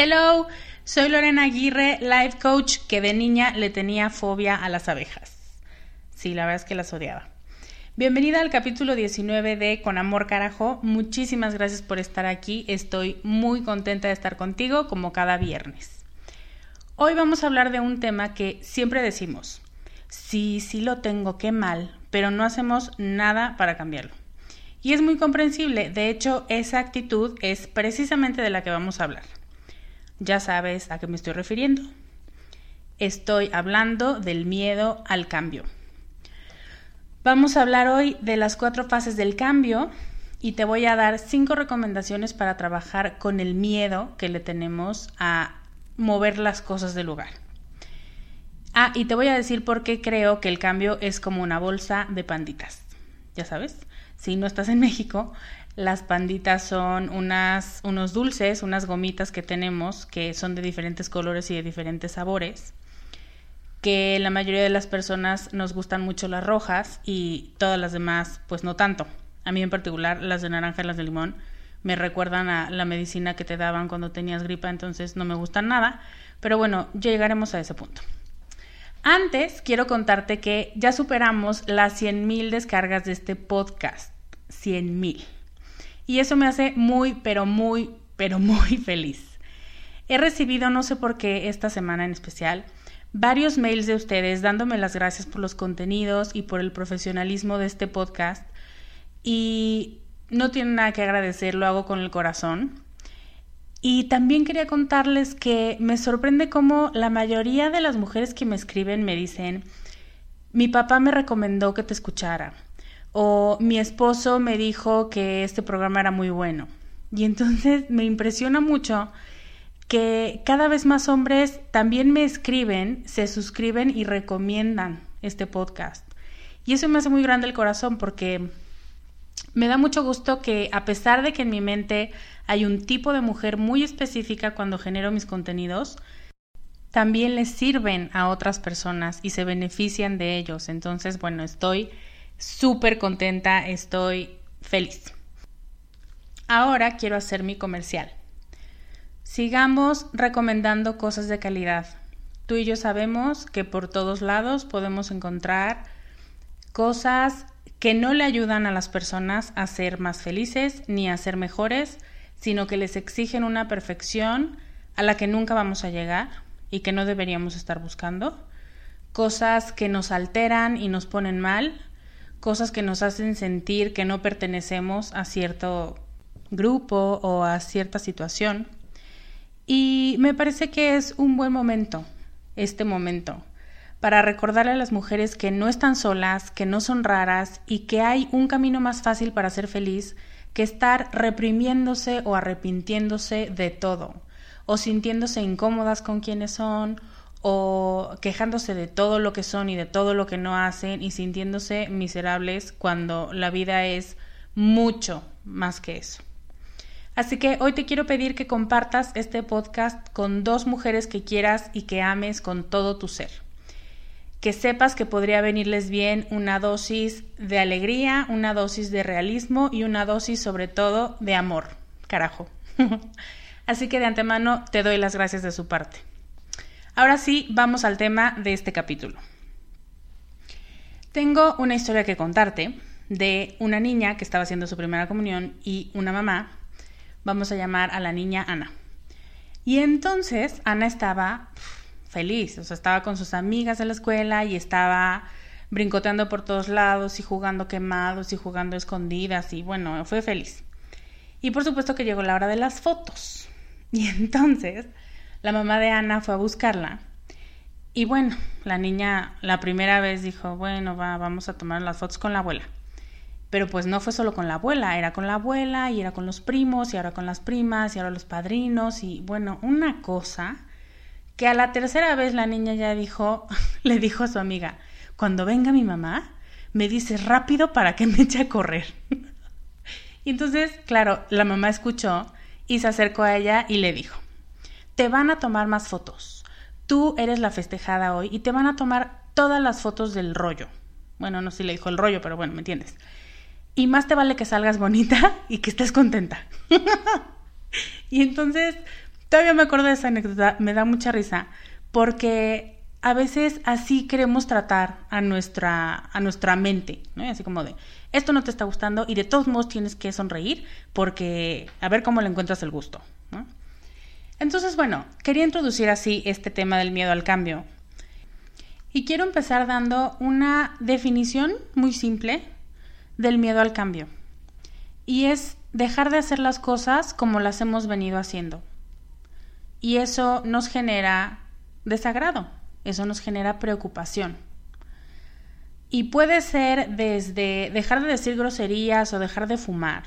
Hello, soy Lorena Aguirre, life coach que de niña le tenía fobia a las abejas. Sí, la verdad es que las odiaba. Bienvenida al capítulo 19 de Con Amor Carajo. Muchísimas gracias por estar aquí. Estoy muy contenta de estar contigo como cada viernes. Hoy vamos a hablar de un tema que siempre decimos, sí, sí lo tengo, qué mal, pero no hacemos nada para cambiarlo. Y es muy comprensible, de hecho esa actitud es precisamente de la que vamos a hablar. Ya sabes a qué me estoy refiriendo. Estoy hablando del miedo al cambio. Vamos a hablar hoy de las cuatro fases del cambio y te voy a dar cinco recomendaciones para trabajar con el miedo que le tenemos a mover las cosas del lugar. Ah, y te voy a decir por qué creo que el cambio es como una bolsa de panditas. Ya sabes, si no estás en México, las panditas son unas, unos dulces, unas gomitas que tenemos que son de diferentes colores y de diferentes sabores. Que la mayoría de las personas nos gustan mucho las rojas y todas las demás, pues no tanto. A mí en particular, las de naranja y las de limón me recuerdan a la medicina que te daban cuando tenías gripa, entonces no me gustan nada. Pero bueno, llegaremos a ese punto. Antes, quiero contarte que ya superamos las 100.000 descargas de este podcast. 100.000 y eso me hace muy, pero muy, pero muy feliz. He recibido, no sé por qué, esta semana en especial, varios mails de ustedes dándome las gracias por los contenidos y por el profesionalismo de este podcast y no tienen nada que agradecer, lo hago con el corazón. Y también quería contarles que me sorprende cómo la mayoría de las mujeres que me escriben me dicen, mi papá me recomendó que te escuchara o mi esposo me dijo que este programa era muy bueno. Y entonces me impresiona mucho que cada vez más hombres también me escriben, se suscriben y recomiendan este podcast. Y eso me hace muy grande el corazón porque me da mucho gusto que a pesar de que en mi mente hay un tipo de mujer muy específica cuando genero mis contenidos, también les sirven a otras personas y se benefician de ellos. Entonces, bueno, estoy súper contenta, estoy feliz. Ahora quiero hacer mi comercial. Sigamos recomendando cosas de calidad. Tú y yo sabemos que por todos lados podemos encontrar cosas que no le ayudan a las personas a ser más felices ni a ser mejores, sino que les exigen una perfección a la que nunca vamos a llegar y que no deberíamos estar buscando, cosas que nos alteran y nos ponen mal, cosas que nos hacen sentir que no pertenecemos a cierto grupo o a cierta situación. Y me parece que es un buen momento, este momento, para recordarle a las mujeres que no están solas, que no son raras y que hay un camino más fácil para ser feliz que estar reprimiéndose o arrepintiéndose de todo, o sintiéndose incómodas con quienes son, o quejándose de todo lo que son y de todo lo que no hacen y sintiéndose miserables cuando la vida es mucho más que eso. Así que hoy te quiero pedir que compartas este podcast con dos mujeres que quieras y que ames con todo tu ser. Que sepas que podría venirles bien una dosis de alegría, una dosis de realismo y una dosis sobre todo de amor. Carajo. Así que de antemano te doy las gracias de su parte. Ahora sí, vamos al tema de este capítulo. Tengo una historia que contarte de una niña que estaba haciendo su primera comunión y una mamá. Vamos a llamar a la niña Ana. Y entonces Ana estaba feliz, o sea, estaba con sus amigas de la escuela y estaba brincoteando por todos lados y jugando quemados y jugando escondidas y bueno, fue feliz. Y por supuesto que llegó la hora de las fotos. Y entonces la mamá de Ana fue a buscarla. Y bueno, la niña la primera vez dijo, bueno, va, vamos a tomar las fotos con la abuela. Pero pues no fue solo con la abuela, era con la abuela y era con los primos y ahora con las primas y ahora los padrinos y bueno, una cosa que a la tercera vez la niña ya dijo, le dijo a su amiga, cuando venga mi mamá, me dice rápido para que me eche a correr. y entonces, claro, la mamá escuchó y se acercó a ella y le dijo, te van a tomar más fotos. Tú eres la festejada hoy y te van a tomar todas las fotos del rollo. Bueno, no sé si le dijo el rollo, pero bueno, ¿me entiendes? Y más te vale que salgas bonita y que estés contenta. y entonces, todavía me acuerdo de esa anécdota, me da mucha risa, porque a veces así queremos tratar a nuestra, a nuestra mente, ¿no? Así como de, esto no te está gustando y de todos modos tienes que sonreír porque a ver cómo le encuentras el gusto. Entonces, bueno, quería introducir así este tema del miedo al cambio. Y quiero empezar dando una definición muy simple del miedo al cambio. Y es dejar de hacer las cosas como las hemos venido haciendo. Y eso nos genera desagrado, eso nos genera preocupación. Y puede ser desde dejar de decir groserías o dejar de fumar,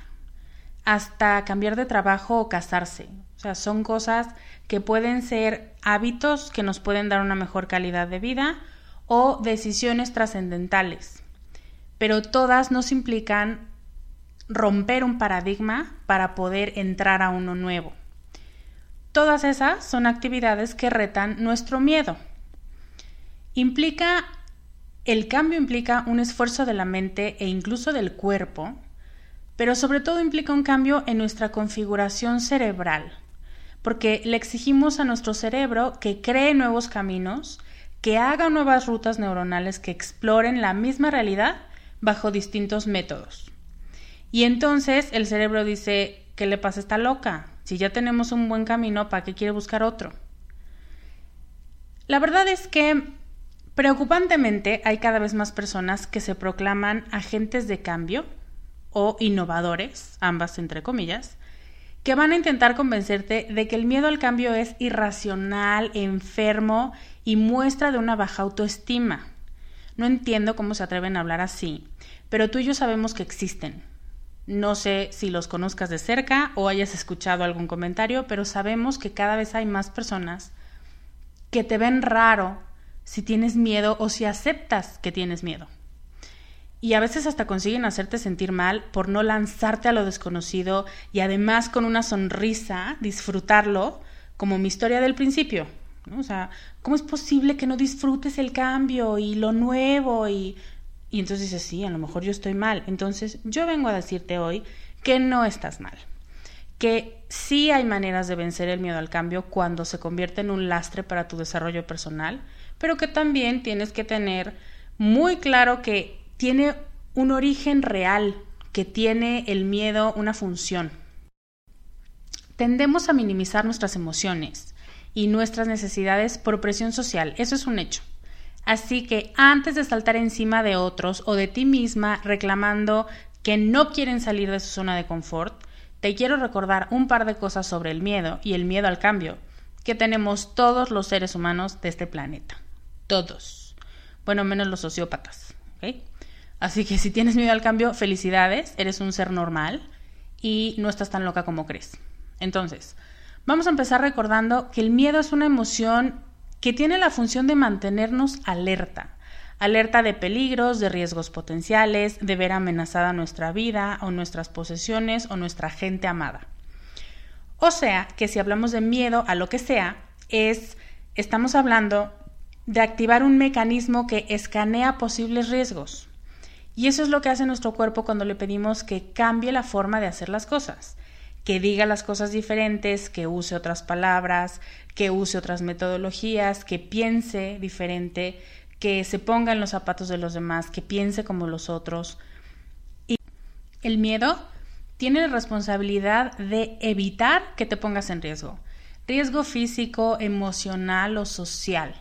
hasta cambiar de trabajo o casarse, o sea, son cosas que pueden ser hábitos que nos pueden dar una mejor calidad de vida o decisiones trascendentales. Pero todas nos implican romper un paradigma para poder entrar a uno nuevo. Todas esas son actividades que retan nuestro miedo. Implica el cambio implica un esfuerzo de la mente e incluso del cuerpo, pero sobre todo implica un cambio en nuestra configuración cerebral porque le exigimos a nuestro cerebro que cree nuevos caminos, que haga nuevas rutas neuronales que exploren la misma realidad bajo distintos métodos. Y entonces el cerebro dice, ¿qué le pasa a esta loca? Si ya tenemos un buen camino, ¿para qué quiere buscar otro? La verdad es que, preocupantemente, hay cada vez más personas que se proclaman agentes de cambio o innovadores, ambas entre comillas, que van a intentar convencerte de que el miedo al cambio es irracional, enfermo y muestra de una baja autoestima. No entiendo cómo se atreven a hablar así, pero tú y yo sabemos que existen. No sé si los conozcas de cerca o hayas escuchado algún comentario, pero sabemos que cada vez hay más personas que te ven raro si tienes miedo o si aceptas que tienes miedo y a veces hasta consiguen hacerte sentir mal por no lanzarte a lo desconocido y además con una sonrisa disfrutarlo, como mi historia del principio. O sea, ¿cómo es posible que no disfrutes el cambio y lo nuevo? Y, y entonces dices, sí, a lo mejor yo estoy mal. Entonces yo vengo a decirte hoy que no estás mal. Que sí hay maneras de vencer el miedo al cambio cuando se convierte en un lastre para tu desarrollo personal, pero que también tienes que tener muy claro que tiene un origen real, que tiene el miedo una función. Tendemos a minimizar nuestras emociones y nuestras necesidades por presión social, eso es un hecho. Así que antes de saltar encima de otros o de ti misma reclamando que no quieren salir de su zona de confort, te quiero recordar un par de cosas sobre el miedo y el miedo al cambio que tenemos todos los seres humanos de este planeta. Todos. Bueno, menos los sociópatas. Así que si tienes miedo al cambio, felicidades, eres un ser normal y no estás tan loca como crees. Entonces, vamos a empezar recordando que el miedo es una emoción que tiene la función de mantenernos alerta, alerta de peligros, de riesgos potenciales, de ver amenazada nuestra vida o nuestras posesiones o nuestra gente amada. O sea, que si hablamos de miedo a lo que sea, es estamos hablando de activar un mecanismo que escanea posibles riesgos. Y eso es lo que hace nuestro cuerpo cuando le pedimos que cambie la forma de hacer las cosas que diga las cosas diferentes, que use otras palabras, que use otras metodologías, que piense diferente, que se ponga en los zapatos de los demás, que piense como los otros. Y el miedo tiene la responsabilidad de evitar que te pongas en riesgo. Riesgo físico, emocional o social.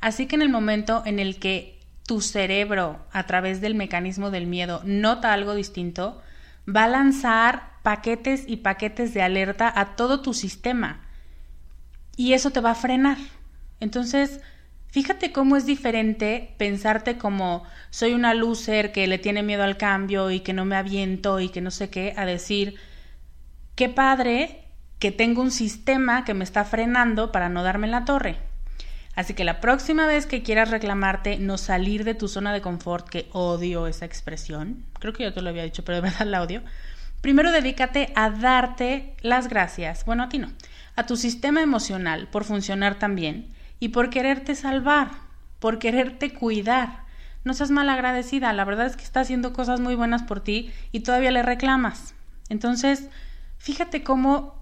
Así que en el momento en el que tu cerebro, a través del mecanismo del miedo, nota algo distinto, va a lanzar paquetes y paquetes de alerta a todo tu sistema. Y eso te va a frenar. Entonces, fíjate cómo es diferente pensarte como soy una loser que le tiene miedo al cambio y que no me aviento y que no sé qué, a decir, qué padre que tengo un sistema que me está frenando para no darme la torre. Así que la próxima vez que quieras reclamarte no salir de tu zona de confort, que odio esa expresión, creo que yo te lo había dicho, pero de verdad la odio, Primero dedícate a darte las gracias, bueno, a ti no, a tu sistema emocional por funcionar tan bien y por quererte salvar, por quererte cuidar. No seas malagradecida, la verdad es que está haciendo cosas muy buenas por ti y todavía le reclamas. Entonces, fíjate cómo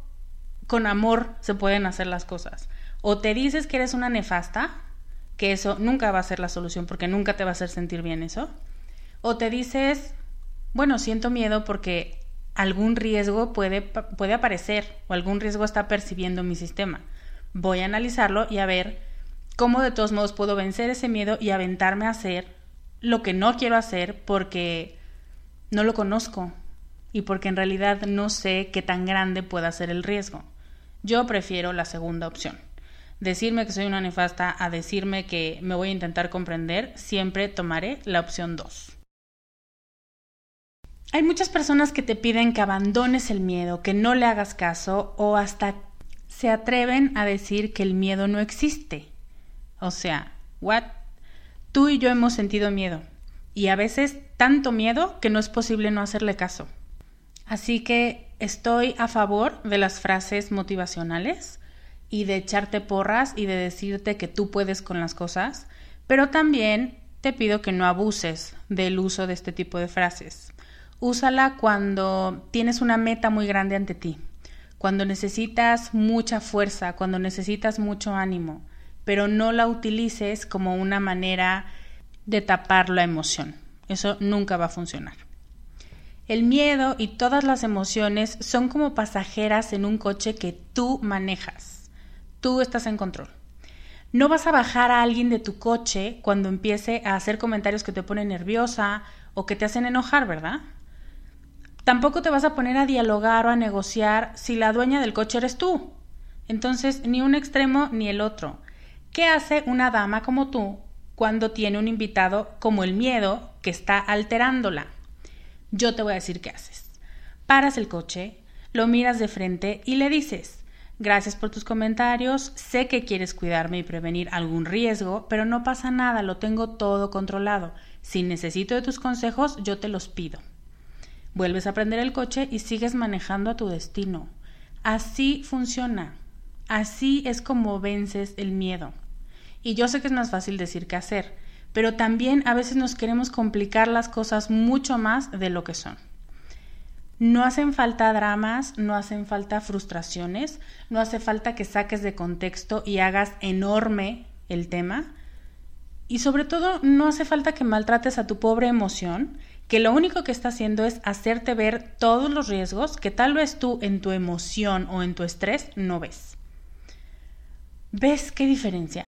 con amor se pueden hacer las cosas. O te dices que eres una nefasta, que eso nunca va a ser la solución porque nunca te va a hacer sentir bien eso. O te dices, bueno, siento miedo porque algún riesgo puede, puede aparecer o algún riesgo está percibiendo mi sistema. Voy a analizarlo y a ver cómo de todos modos puedo vencer ese miedo y aventarme a hacer lo que no quiero hacer porque no lo conozco y porque en realidad no sé qué tan grande pueda ser el riesgo. Yo prefiero la segunda opción. Decirme que soy una nefasta a decirme que me voy a intentar comprender, siempre tomaré la opción 2. Hay muchas personas que te piden que abandones el miedo, que no le hagas caso o hasta se atreven a decir que el miedo no existe. O sea, ¿what? Tú y yo hemos sentido miedo y a veces tanto miedo que no es posible no hacerle caso. Así que estoy a favor de las frases motivacionales y de echarte porras y de decirte que tú puedes con las cosas, pero también te pido que no abuses del uso de este tipo de frases. Úsala cuando tienes una meta muy grande ante ti, cuando necesitas mucha fuerza, cuando necesitas mucho ánimo, pero no la utilices como una manera de tapar la emoción. Eso nunca va a funcionar. El miedo y todas las emociones son como pasajeras en un coche que tú manejas. Tú estás en control. No vas a bajar a alguien de tu coche cuando empiece a hacer comentarios que te ponen nerviosa o que te hacen enojar, ¿verdad? Tampoco te vas a poner a dialogar o a negociar si la dueña del coche eres tú. Entonces, ni un extremo ni el otro. ¿Qué hace una dama como tú cuando tiene un invitado como el miedo que está alterándola? Yo te voy a decir qué haces. Paras el coche, lo miras de frente y le dices, gracias por tus comentarios, sé que quieres cuidarme y prevenir algún riesgo, pero no pasa nada, lo tengo todo controlado. Si necesito de tus consejos, yo te los pido. Vuelves a prender el coche y sigues manejando a tu destino. Así funciona. Así es como vences el miedo. Y yo sé que es más fácil decir que hacer, pero también a veces nos queremos complicar las cosas mucho más de lo que son. No hacen falta dramas, no hacen falta frustraciones, no hace falta que saques de contexto y hagas enorme el tema. Y sobre todo, no hace falta que maltrates a tu pobre emoción, que lo único que está haciendo es hacerte ver todos los riesgos que tal vez tú en tu emoción o en tu estrés no ves. ¿Ves qué diferencia?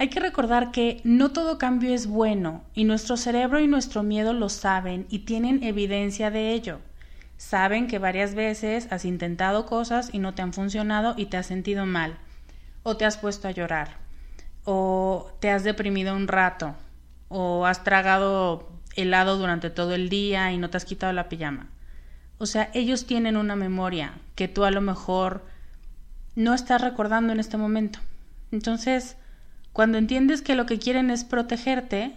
Hay que recordar que no todo cambio es bueno y nuestro cerebro y nuestro miedo lo saben y tienen evidencia de ello. Saben que varias veces has intentado cosas y no te han funcionado y te has sentido mal, o te has puesto a llorar, o te has deprimido un rato, o has tragado helado durante todo el día y no te has quitado la pijama. O sea, ellos tienen una memoria que tú a lo mejor no estás recordando en este momento. Entonces, cuando entiendes que lo que quieren es protegerte,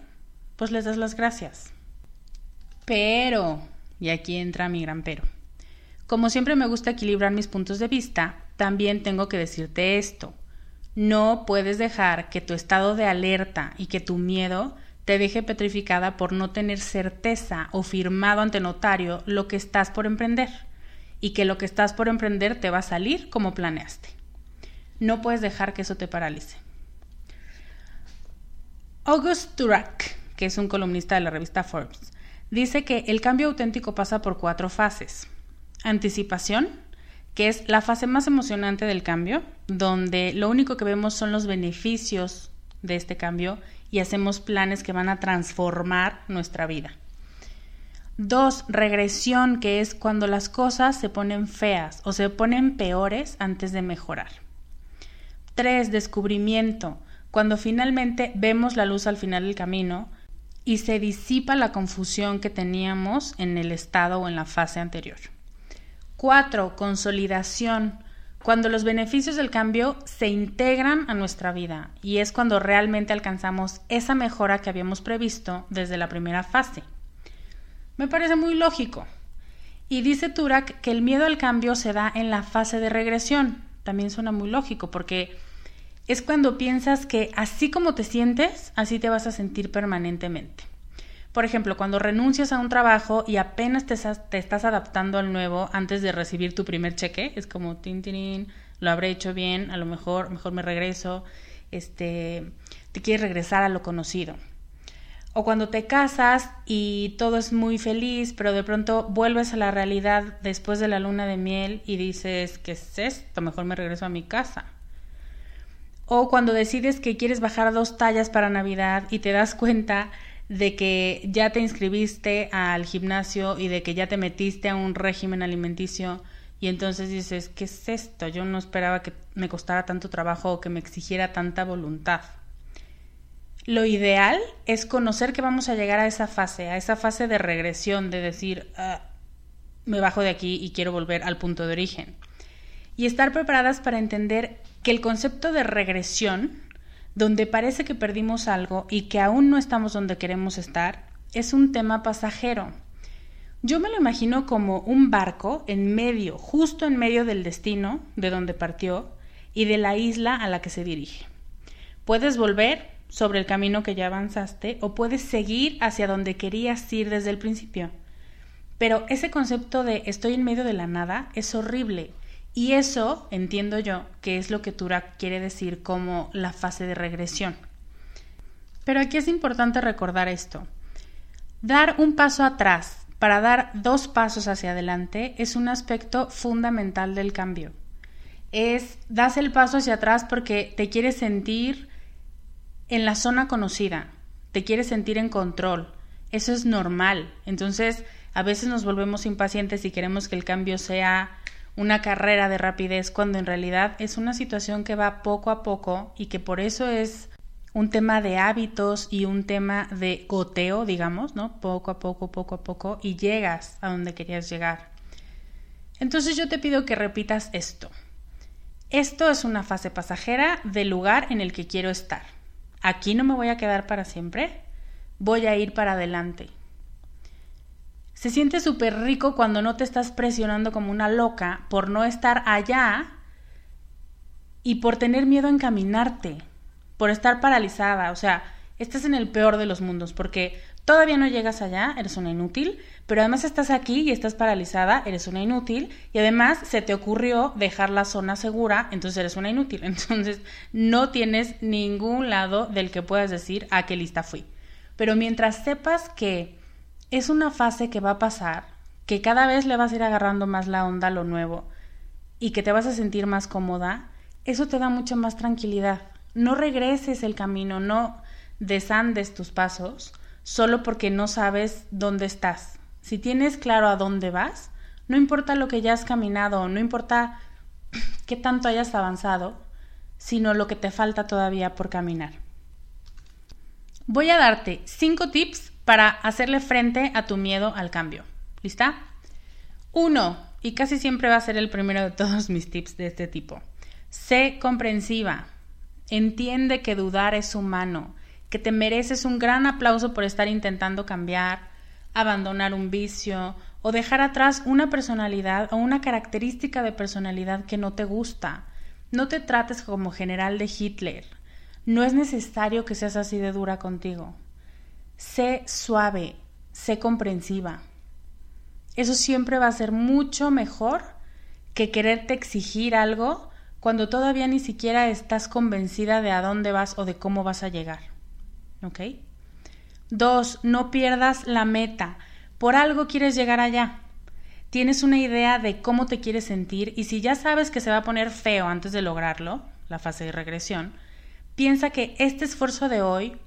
pues les das las gracias. Pero, y aquí entra mi gran pero, como siempre me gusta equilibrar mis puntos de vista, también tengo que decirte esto. No puedes dejar que tu estado de alerta y que tu miedo te deje petrificada por no tener certeza o firmado ante notario lo que estás por emprender y que lo que estás por emprender te va a salir como planeaste. No puedes dejar que eso te paralice. August Turak, que es un columnista de la revista Forbes, dice que el cambio auténtico pasa por cuatro fases. Anticipación, que es la fase más emocionante del cambio, donde lo único que vemos son los beneficios de este cambio y hacemos planes que van a transformar nuestra vida. Dos, regresión, que es cuando las cosas se ponen feas o se ponen peores antes de mejorar. Tres, descubrimiento, cuando finalmente vemos la luz al final del camino y se disipa la confusión que teníamos en el estado o en la fase anterior. Cuatro, consolidación, cuando los beneficios del cambio se integran a nuestra vida y es cuando realmente alcanzamos esa mejora que habíamos previsto desde la primera fase. Me parece muy lógico. Y dice Turak que el miedo al cambio se da en la fase de regresión. También suena muy lógico porque es cuando piensas que así como te sientes, así te vas a sentir permanentemente. Por ejemplo, cuando renuncias a un trabajo y apenas te, estás adaptando al nuevo antes de recibir tu primer cheque, es como tin, tin, lo habré hecho bien, a lo mejor, mejor me regreso, este, te quieres regresar a lo conocido. O cuando te casas y todo es muy feliz, pero de pronto vuelves a la realidad después de la luna de miel y dices, ¿qué es esto? Mejor me regreso a mi casa. O cuando decides que quieres bajar dos tallas para Navidad y te das cuenta de que ya te inscribiste al gimnasio y de que ya te metiste a un régimen alimenticio y entonces dices, ¿qué es esto? Yo no esperaba que me costara tanto trabajo o que me exigiera tanta voluntad. Lo ideal es conocer que vamos a llegar a esa fase, a esa fase de regresión, de decir, ah, me bajo de aquí y quiero volver al punto de origen. Y estar preparadas para entender que el concepto de regresión, donde parece que perdimos algo y que aún no estamos donde queremos estar, es un tema pasajero. Yo me lo imagino como un barco en medio, justo en medio del destino de donde partió y de la isla a la que se dirige. Puedes volver sobre el camino que ya avanzaste o puedes seguir hacia donde querías ir desde el principio. Pero ese concepto de estoy en medio de la nada es horrible y eso entiendo yo que es lo que Turak quiere decir como la fase de regresión. Pero aquí es importante recordar esto. Dar un paso atrás para dar dos pasos hacia adelante es un aspecto fundamental del cambio. Es, das el paso hacia atrás porque te quieres sentir en la zona conocida, te quieres sentir en control. Eso es normal. Entonces, A veces nos volvemos impacientes y queremos que el cambio sea una carrera de rapidez cuando en realidad es una situación que va poco a poco y que por eso es un tema de hábitos y un tema de goteo, digamos, ¿no? Poco a poco, poco a poco y llegas a donde querías llegar. Entonces yo te pido que repitas esto. Esto es una fase pasajera del lugar en el que quiero estar. Aquí no me voy a quedar para siempre, voy a ir para adelante. Se siente súper rico cuando no te estás presionando como una loca por no estar allá y por tener miedo a encaminarte, por estar paralizada. O sea, estás en el peor de los mundos porque todavía no llegas allá, eres una inútil, pero además estás aquí y estás paralizada, eres una inútil, y además se te ocurrió dejar la zona segura, entonces eres una inútil. Entonces no tienes ningún lado del que puedas decir a qué lista fui. Pero mientras sepas que es una fase que va a pasar, que cada vez le vas a ir agarrando más la onda a lo nuevo y que te vas a sentir más cómoda, eso te da mucha más tranquilidad. No regreses el camino, no desandes tus pasos solo porque no sabes dónde estás. Si tienes claro a dónde vas, no importa lo que ya has caminado, no importa qué tanto hayas avanzado, sino lo que te falta todavía por caminar. Voy a darte cinco tips para hacerle frente a tu miedo al cambio. ¿Lista? Uno, y casi siempre va a ser el primero de todos mis tips de este tipo. Sé comprensiva. Entiende que dudar es humano, que te mereces un gran aplauso por estar intentando cambiar, abandonar un vicio o dejar atrás una personalidad o una característica de personalidad que no te gusta. No te trates como general de Hitler. No es necesario que seas así de dura contigo. Sé suave, sé comprensiva. Eso siempre va a ser mucho mejor que quererte exigir algo cuando todavía ni siquiera estás convencida de a dónde vas o de cómo vas a llegar. ¿Ok? Dos, no pierdas la meta. Por algo quieres llegar allá. Tienes una idea de cómo te quieres sentir y si ya sabes que se va a poner feo antes de lograrlo, la fase de regresión, piensa que este esfuerzo de hoy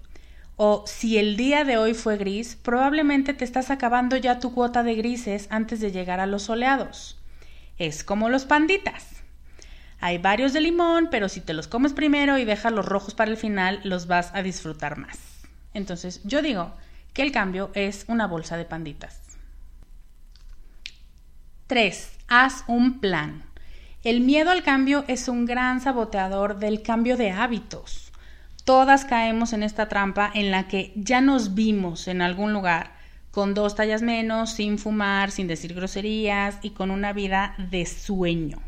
o si el día de hoy fue gris, probablemente te estás acabando ya tu cuota de grises antes de llegar a los soleados. Es como los panditas. Hay varios de limón, pero si te los comes primero y dejas los rojos para el final, los vas a disfrutar más. Entonces, yo digo que el cambio es una bolsa de panditas. 3. Haz un plan. El miedo al cambio es un gran saboteador del cambio de hábitos. Todas caemos en esta trampa en la que ya nos vimos en algún lugar con dos tallas menos, sin fumar, sin decir groserías y con una vida de sueño.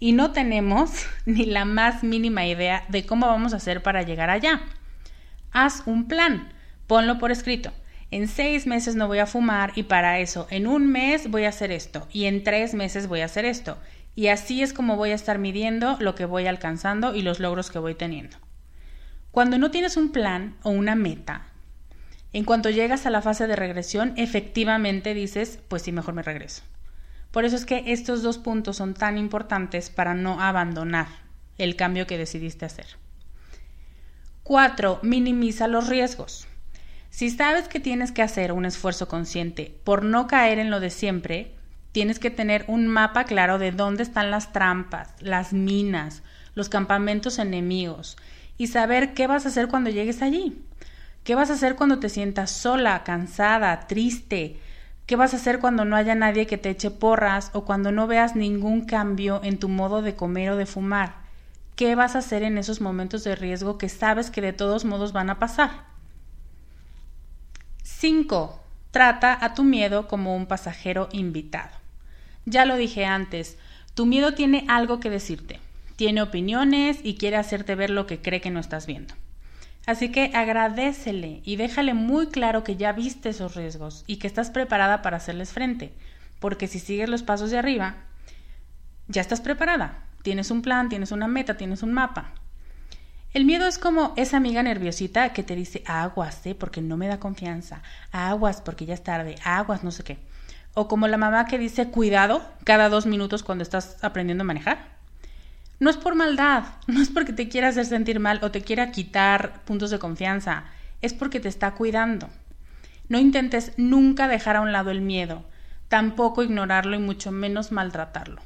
Y no tenemos ni la más mínima idea de cómo vamos a hacer para llegar allá. Haz un plan, ponlo por escrito. En seis meses no voy a fumar y para eso en un mes voy a hacer esto y en tres meses voy a hacer esto. Y así es como voy a estar midiendo lo que voy alcanzando y los logros que voy teniendo. Cuando no tienes un plan o una meta, en cuanto llegas a la fase de regresión, efectivamente dices, pues sí, mejor me regreso. Por eso es que estos dos puntos son tan importantes para no abandonar el cambio que decidiste hacer. Cuatro, Minimiza los riesgos. Si sabes que tienes que hacer un esfuerzo consciente por no caer en lo de siempre, tienes que tener un mapa claro de dónde están las trampas, las minas, los campamentos enemigos, y saber qué vas a hacer cuando llegues allí. ¿Qué vas a hacer cuando te sientas sola, cansada, triste? ¿Qué vas a hacer cuando no haya nadie que te eche porras o cuando no veas ningún cambio en tu modo de comer o de fumar? ¿Qué vas a hacer en esos momentos de riesgo que sabes que de todos modos van a pasar? 5. Trata a tu miedo como un pasajero invitado. Ya lo dije antes, tu miedo tiene algo que decirte tiene opiniones y quiere hacerte ver lo que cree que no estás viendo. Así que agradecele y déjale muy claro que ya viste esos riesgos y que estás preparada para hacerles frente, porque si sigues los pasos de arriba, ya estás preparada. Tienes un plan, tienes una meta, tienes un mapa. El miedo es como esa amiga nerviosita que te dice aguas, ¿eh? porque no me da confianza, aguas porque ya es tarde, aguas no sé qué. O como la mamá que dice cuidado cada dos minutos cuando estás aprendiendo a manejar. No es por maldad, no es porque te quiera hacer sentir mal o te quiera quitar puntos de confianza, es porque te está cuidando. No intentes nunca dejar a un lado el miedo, tampoco ignorarlo y mucho menos maltratarlo.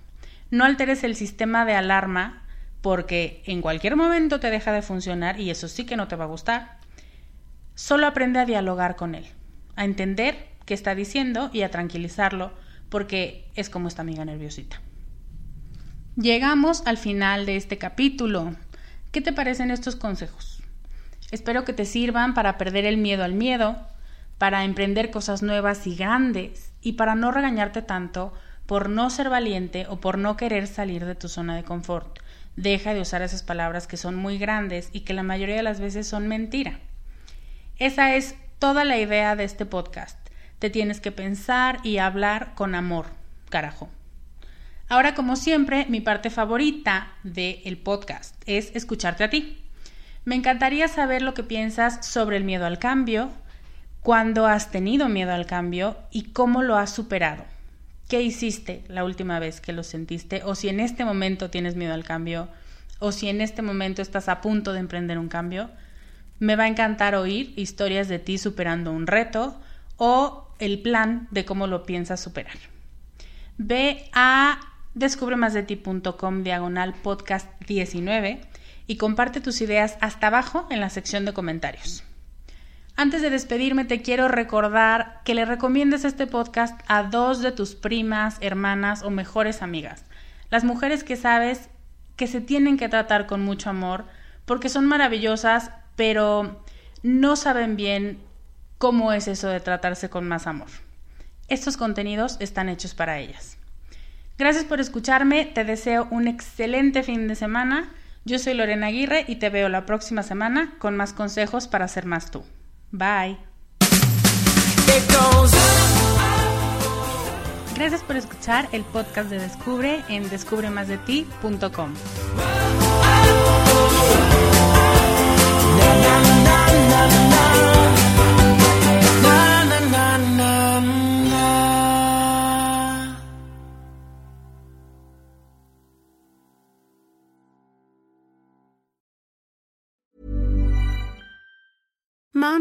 No alteres el sistema de alarma porque en cualquier momento te deja de funcionar y eso sí que no te va a gustar. Solo aprende a dialogar con él, a entender qué está diciendo y a tranquilizarlo porque es como esta amiga nerviosita. Llegamos al final de este capítulo. ¿Qué te parecen estos consejos? Espero que te sirvan para perder el miedo al miedo, para emprender cosas nuevas y grandes y para no regañarte tanto por no ser valiente o por no querer salir de tu zona de confort. Deja de usar esas palabras que son muy grandes y que la mayoría de las veces son mentira. Esa es toda la idea de este podcast. Te tienes que pensar y hablar con amor, carajo. Ahora, como siempre, mi parte favorita del podcast es escucharte a ti. Me encantaría saber lo que piensas sobre el miedo al cambio, cuándo has tenido miedo al cambio y cómo lo has superado. ¿Qué hiciste la última vez que lo sentiste? O si en este momento tienes miedo al cambio, o si en este momento estás a punto de emprender un cambio. Me va a encantar oír historias de ti superando un reto o el plan de cómo lo piensas superar. Ve a descubremasdeti.com diagonal podcast 19 y comparte tus ideas hasta abajo en la sección de comentarios. Antes de despedirme te quiero recordar que le recomiendes este podcast a dos de tus primas, hermanas o mejores amigas. Las mujeres que sabes que se tienen que tratar con mucho amor porque son maravillosas, pero no saben bien cómo es eso de tratarse con más amor. Estos contenidos están hechos para ellas. Gracias por escucharme, te deseo un excelente fin de semana. Yo soy Lorena Aguirre y te veo la próxima semana con más consejos para ser más tú. Bye. Gracias por escuchar el podcast de Descubre en descubremasdeti.com.